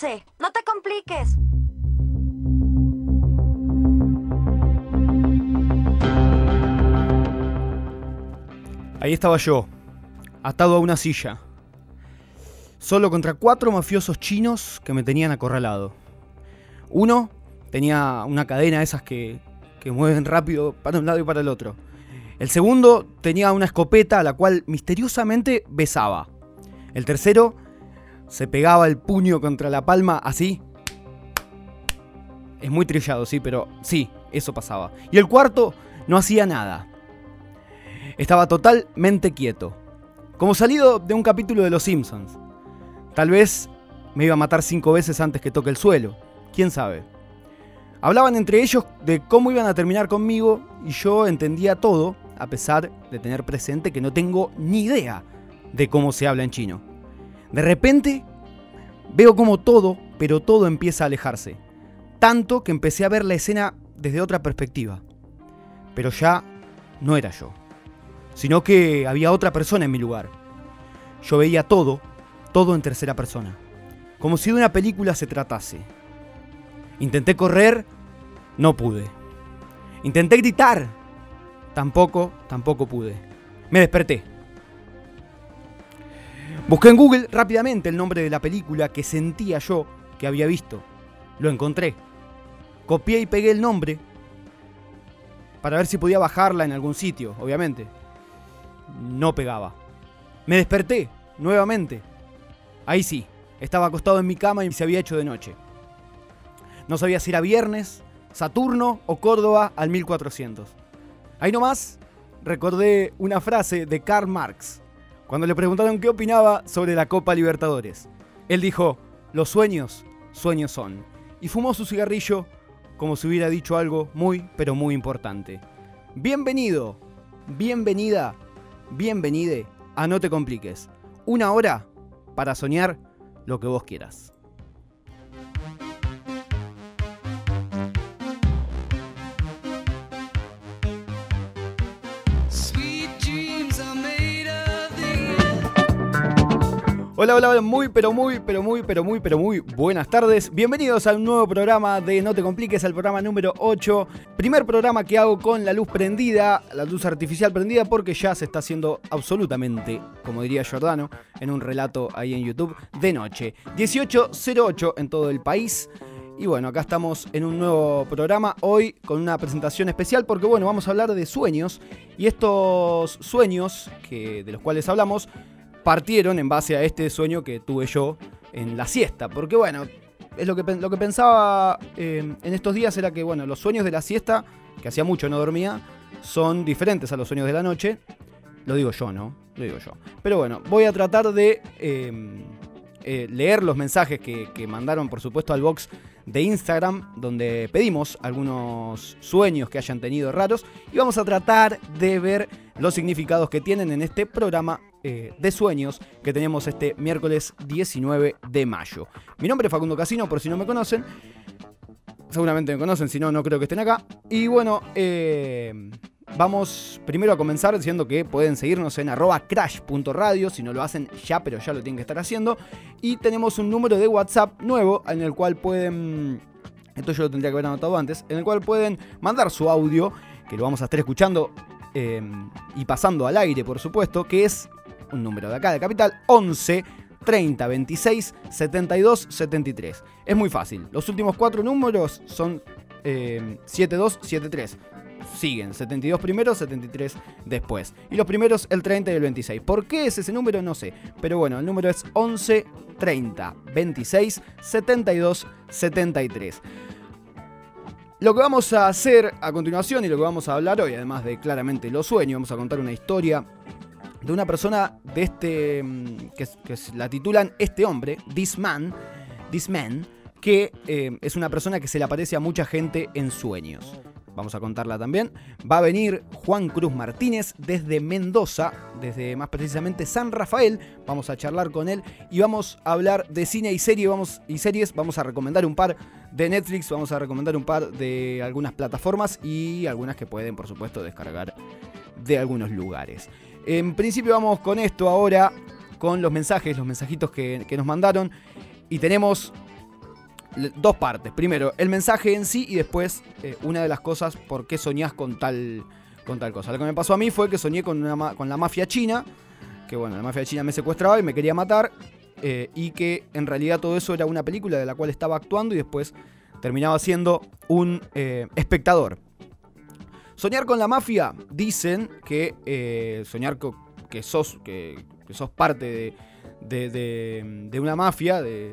No te compliques. Ahí estaba yo, atado a una silla, solo contra cuatro mafiosos chinos que me tenían acorralado. Uno tenía una cadena de esas que, que mueven rápido para un lado y para el otro. El segundo tenía una escopeta a la cual misteriosamente besaba. El tercero se pegaba el puño contra la palma así. Es muy trillado, sí, pero sí, eso pasaba. Y el cuarto no hacía nada. Estaba totalmente quieto, como salido de un capítulo de Los Simpsons. Tal vez me iba a matar cinco veces antes que toque el suelo, quién sabe. Hablaban entre ellos de cómo iban a terminar conmigo y yo entendía todo, a pesar de tener presente que no tengo ni idea de cómo se habla en chino. De repente, veo como todo, pero todo empieza a alejarse. Tanto que empecé a ver la escena desde otra perspectiva. Pero ya no era yo sino que había otra persona en mi lugar. Yo veía todo, todo en tercera persona, como si de una película se tratase. Intenté correr, no pude. Intenté gritar, tampoco, tampoco pude. Me desperté. Busqué en Google rápidamente el nombre de la película que sentía yo que había visto. Lo encontré. Copié y pegué el nombre para ver si podía bajarla en algún sitio, obviamente no pegaba. Me desperté, nuevamente. Ahí sí, estaba acostado en mi cama y se había hecho de noche. No sabía si era viernes, Saturno o Córdoba al 1400. Ahí nomás recordé una frase de Karl Marx, cuando le preguntaron qué opinaba sobre la Copa Libertadores. Él dijo, los sueños, sueños son. Y fumó su cigarrillo como si hubiera dicho algo muy, pero muy importante. Bienvenido, bienvenida bienvenide a No Te Compliques. Una hora para soñar lo que vos quieras. Hola, hola, hola, muy, pero muy, pero muy, pero muy, pero muy buenas tardes. Bienvenidos a un nuevo programa de No Te Compliques, al programa número 8. Primer programa que hago con la luz prendida, la luz artificial prendida, porque ya se está haciendo absolutamente, como diría Giordano, en un relato ahí en YouTube, de noche. 18.08 en todo el país. Y bueno, acá estamos en un nuevo programa, hoy con una presentación especial, porque bueno, vamos a hablar de sueños. Y estos sueños que, de los cuales hablamos partieron en base a este sueño que tuve yo en la siesta. Porque bueno, es lo que, lo que pensaba eh, en estos días era que bueno, los sueños de la siesta, que hacía mucho no dormía, son diferentes a los sueños de la noche. Lo digo yo, ¿no? Lo digo yo. Pero bueno, voy a tratar de eh, eh, leer los mensajes que, que mandaron, por supuesto, al box de Instagram, donde pedimos algunos sueños que hayan tenido raros y vamos a tratar de ver los significados que tienen en este programa eh, de sueños que tenemos este miércoles 19 de mayo. Mi nombre es Facundo Casino, por si no me conocen. Seguramente me conocen, si no, no creo que estén acá. Y bueno, eh, vamos primero a comenzar diciendo que pueden seguirnos en arroba crash.radio, si no lo hacen ya, pero ya lo tienen que estar haciendo. Y tenemos un número de WhatsApp nuevo en el cual pueden... Esto yo lo tendría que haber anotado antes, en el cual pueden mandar su audio, que lo vamos a estar escuchando eh, y pasando al aire, por supuesto, que es un número de acá de Capital, 11 30 26 72 73. Es muy fácil. Los últimos cuatro números son eh, 72 73. Siguen 72 primero, 73 después. Y los primeros el 30 y el 26. ¿Por qué es ese número? No sé. Pero bueno, el número es 11 30 26 72 73. Lo que vamos a hacer a continuación y lo que vamos a hablar hoy, además de claramente los sueños, vamos a contar una historia de una persona de este. Mm, que, la titulan Este hombre, This Man, This Man, que eh, es una persona que se le aparece a mucha gente en sueños. Vamos a contarla también. Va a venir Juan Cruz Martínez desde Mendoza, desde más precisamente San Rafael. Vamos a charlar con él y vamos a hablar de cine y, serie, vamos, y series. Vamos a recomendar un par de Netflix, vamos a recomendar un par de algunas plataformas y algunas que pueden, por supuesto, descargar de algunos lugares. En principio vamos con esto ahora, con los mensajes, los mensajitos que, nos mandaron. Y tenemos dos partes. Primero, el mensaje en sí y después eh, una de las cosas por qué soñás con tal, con tal cosa. Lo que me pasó a mí fue que soñé con, una, con la mafia china, que bueno, la mafia china me secuestraba y me quería matar, eh, y que en realidad todo eso era una película de la cual estaba actuando y después terminaba siendo un eh, espectador. Soñar con la mafia, dicen que soñar que sos, que, sos parte de, de, de una mafia, de,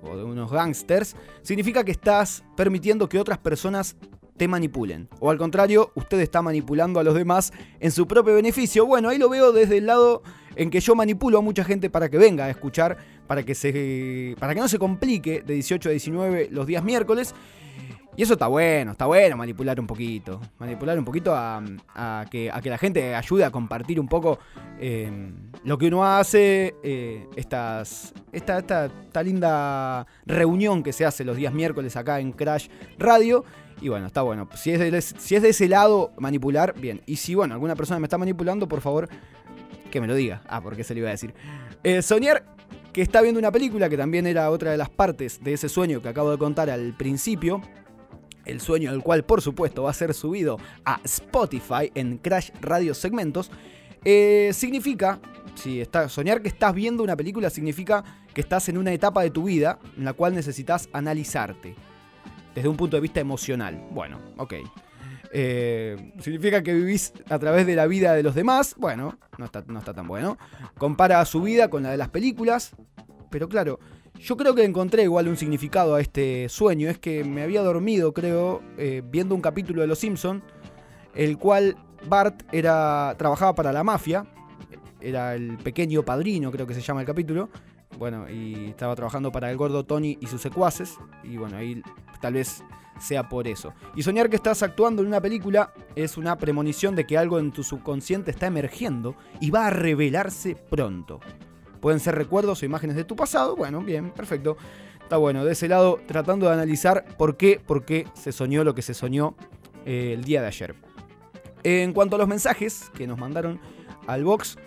o de unos gangsters, significa que estás permitiendo que otras personas te manipulen. O al contrario, usted está manipulando a los demás en su propio beneficio. Bueno, ahí lo veo desde el lado en que yo manipulo a mucha gente para que venga a escuchar, para que, se, para que no se complique de 18 a 19 los días miércoles. Y eso está bueno, está bueno manipular un poquito. Manipular un poquito a, que, a que, la gente ayude a compartir un poco em, lo que uno hace, eh, estas, esta, esta, linda reunión que se hace los días miércoles acá en Crash Radio. Y bueno, está bueno. Si es, de, si es de ese lado manipular, bien. Y si, bueno, alguna persona me está manipulando, por favor, que me lo diga. Ah, porque se le iba a decir. Eh, soñar que está viendo una película, que también era otra de las partes de ese sueño que acabo de contar al principio el sueño del cual por supuesto va a ser subido a Spotify en Crash Radio Segmentos, eh, significa, si está, soñar que estás viendo una película significa que estás en una etapa de tu vida en la cual necesitas analizarte desde un punto de vista emocional. Bueno, ok. Eh, significa que vivís a través de la vida de los demás. Bueno, no está, no está tan bueno. Compara su vida con la de las películas. Pero claro, yo creo que encontré igual un significado a este sueño. Es que me había dormido, creo, eh, viendo un capítulo de Los Simpson, el cual Bart era, trabajaba para la mafia. Era el pequeño padrino, creo que se llama el capítulo. Bueno, y estaba trabajando para el gordo Tony y sus secuaces. Y bueno, ahí tal vez sea por eso. Y soñar que estás actuando en una película es una premonición de que algo en tu subconsciente está emergiendo y va a revelarse pronto. Pueden ser recuerdos o imágenes de tu pasado. Bueno, bien, perfecto. Está bueno. De ese lado, tratando de analizar por qué, por qué se soñó lo que se soñó eh, el día de ayer. En cuanto a los mensajes que nos mandaron al box,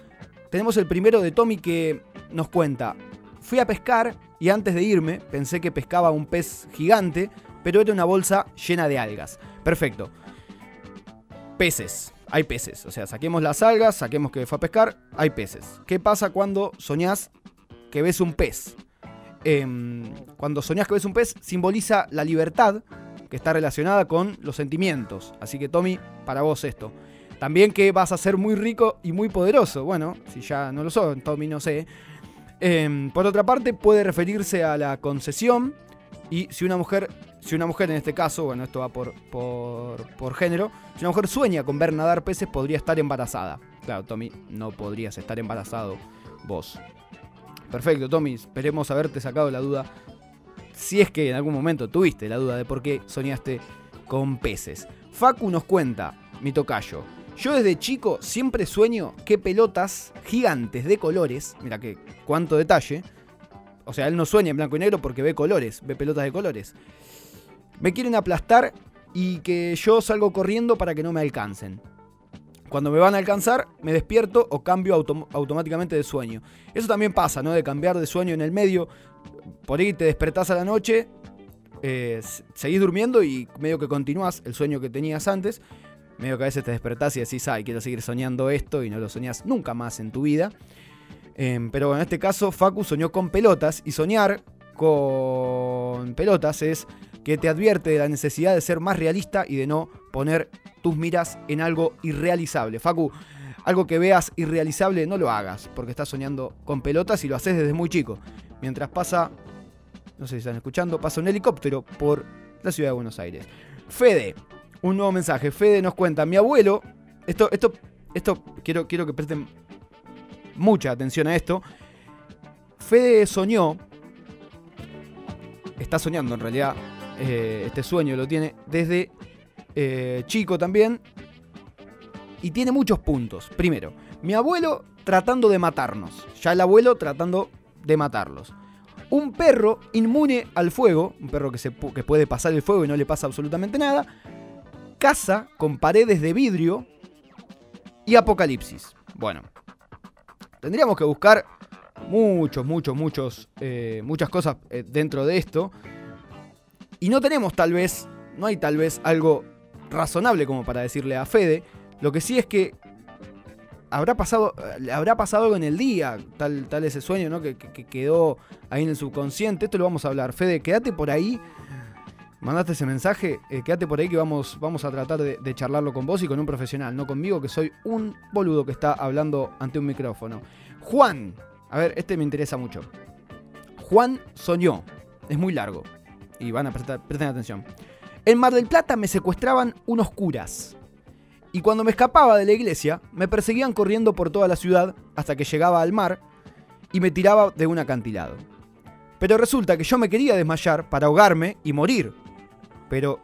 tenemos el primero de Tommy que nos cuenta. Fui a pescar y antes de irme pensé que pescaba un pez gigante, pero era una bolsa llena de algas. Perfecto. Peces hay peces. O sea, saquemos las algas, saquemos que fue a pescar, hay peces. ¿Qué pasa cuando soñás que ves un pez? Em, cuando soñás que ves un pez, simboliza la libertad que está relacionada con los sentimientos. Así que, Tommy, para vos esto. También que vas a ser muy rico y muy poderoso. Bueno, si ya no lo son, Tommy, no sé. Em, por otra parte, puede referirse a la concesión. Y si una mujer si una mujer en este caso, bueno, esto va por, por, género, si una mujer sueña con ver nadar peces, podría estar embarazada. Claro, Tommy, no podrías estar embarazado vos. Perfecto, Tommy, esperemos haberte sacado la duda. Si es que en algún momento tuviste la duda de por qué soñaste con peces. Facu nos cuenta, mi tocayo. Yo desde chico siempre sueño que pelotas gigantes de colores, mira que cuánto detalle. O sea, él no sueña en blanco y negro porque ve colores, ve pelotas de colores me quieren aplastar y que yo salgo corriendo para que no me alcancen. Cuando me van a alcanzar, me despierto o cambio automáticamente de sueño. Eso también pasa, ¿no? De cambiar de sueño en el medio. Por ahí te despertás a la noche, eh, seguís durmiendo y medio que continúas el sueño que tenías antes. Medio que a veces te despertás y decís, ay, quiero seguir soñando esto y no lo soñás nunca más en tu vida. Em, pero en este caso, Facu soñó con pelotas y soñar con pelotas es que te advierte de la necesidad de ser más realista y de no poner tus miras en algo irrealizable. Facu, algo que veas irrealizable no lo hagas, porque estás soñando con pelotas y lo haces desde muy chico. Mientras pasa, no sé si están escuchando, pasa un helicóptero por la ciudad de Buenos Aires. Fede, un nuevo mensaje. Fede nos cuenta, mi abuelo, esto, esto, esto, quiero, quiero que presten mucha atención a esto. Fede soñó, está soñando en realidad, eh, este sueño lo tiene desde eh, chico también. Y tiene muchos puntos. Primero, mi abuelo tratando de matarnos. Ya el abuelo tratando de matarlos. Un perro inmune al fuego, un perro que, se, que puede pasar el fuego y no le pasa absolutamente nada. Casa con paredes de vidrio y apocalipsis. Bueno, tendríamos que buscar muchos, muchos, muchos, eh, muchas cosas dentro de esto. Y no tenemos tal vez, no hay tal vez algo razonable como para decirle a Fede. Lo que sí es que habrá pasado, habrá pasado algo en el día, tal, tal ese sueño, ¿no? Que, quedó ahí en el subconsciente. Esto lo vamos a hablar. Fede, quédate por ahí. Mandaste ese mensaje, eh, quédate por ahí que vamos, vamos a tratar de, charlarlo con vos y con un profesional, no conmigo, que soy un boludo que está hablando ante un micrófono. Juan, a ver, este me interesa mucho. Juan soñó, es muy largo, y van a prestar, presten atención. En Mar del Plata me secuestraban unos curas. Y cuando me escapaba de la iglesia, me perseguían corriendo por toda la ciudad hasta que llegaba al mar y me tiraba de un acantilado. Pero resulta que yo me quería desmayar para ahogarme y morir. Pero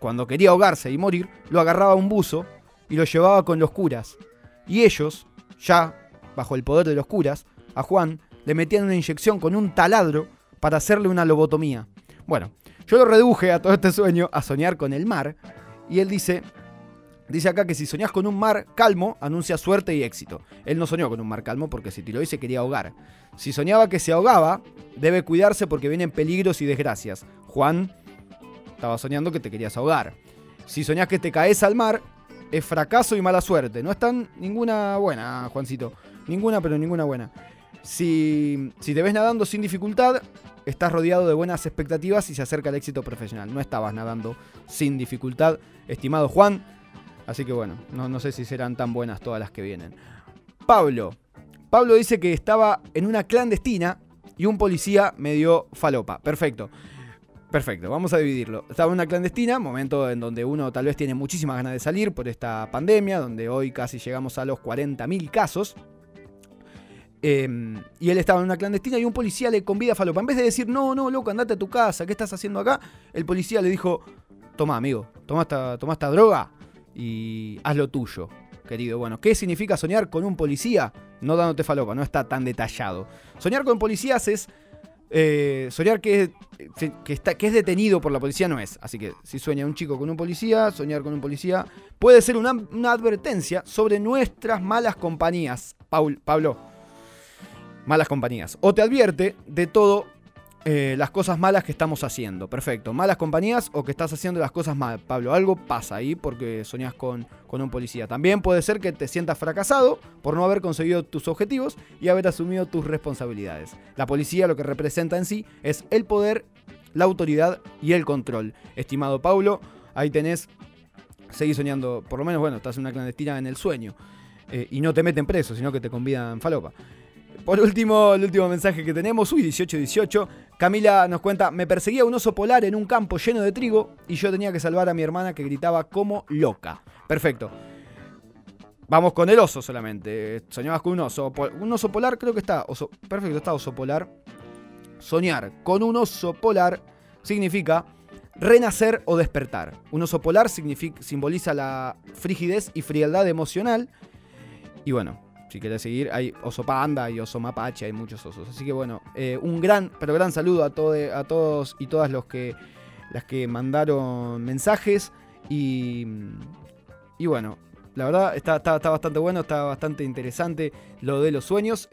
cuando quería ahogarse y morir, lo agarraba un buzo y lo llevaba con los curas. Y ellos, ya bajo el poder de los curas, a Juan le metían una inyección con un taladro para hacerle una lobotomía. Bueno, yo lo reduje a todo este sueño a soñar con el mar y él dice, dice acá que si soñás con un mar calmo, anuncia suerte y éxito. Él no soñó con un mar calmo porque si lo dice quería ahogar. Si soñaba que se ahogaba, debe cuidarse porque vienen peligros y desgracias. Juan estaba soñando que te querías ahogar. Si soñás que te caes al mar, es fracaso y mala suerte. No están ninguna buena, Juancito. Ninguna, pero ninguna buena. Si, si te ves nadando sin dificultad, estás rodeado de buenas expectativas y se acerca el éxito profesional. No estabas nadando sin dificultad, estimado Juan. Así que bueno, no, no sé si serán tan buenas todas las que vienen. Pablo. Pablo dice que estaba en una clandestina y un policía me dio falopa. Perfecto. Perfecto, vamos a dividirlo. Estaba en una clandestina, momento en donde uno tal vez tiene muchísimas ganas de salir por esta pandemia, donde hoy casi llegamos a los 40.000 casos. Em, y él estaba en una clandestina y un policía le convida a falopa. En vez de decir, no, no, loco, andate a tu casa, ¿qué estás haciendo acá? El policía le dijo, toma, amigo, toma esta, toma esta droga y haz lo tuyo, querido. Bueno, ¿qué significa soñar con un policía? No dándote falopa, no está tan detallado. Soñar con policías es eh, soñar que, que, está, que es detenido por la policía no es. Así que si sueña un chico con un policía, soñar con un policía puede ser una, advertencia sobre nuestras malas compañías. Paul, Pablo, malas compañías. O te advierte de todo eh, las cosas malas que estamos haciendo. Perfecto. Malas compañías o que estás haciendo las cosas mal. Pablo, algo pasa ahí porque soñás con, con un policía. También puede ser que te sientas fracasado por no haber conseguido tus objetivos y haber asumido tus responsabilidades. La policía lo que representa en sí es el poder, la autoridad y el control. Estimado Pablo, ahí tenés. Seguís soñando, por lo menos, bueno, estás en una clandestina en el sueño. Eh, y no te meten preso, sino que te convidan falopa. Por último, el último mensaje que tenemos, uy, 18-18. Camila nos cuenta, me perseguía un oso polar en un campo lleno de trigo y yo tenía que salvar a mi hermana que gritaba como loca. Perfecto. Vamos con el oso solamente. Soñabas con un oso. Un oso polar, creo que está. Oso, perfecto, está oso polar. Soñar con un oso polar significa renacer o despertar. Un oso polar simboliza la frigidez y frialdad emocional. Y bueno, si querés seguir, hay oso panda y oso mapache, hay muchos osos. Así que bueno, eh, un gran, pero gran saludo a, a todos y todas los que, las que mandaron mensajes. Y, y bueno, la verdad está, está, bastante bueno, está bastante interesante lo de los sueños.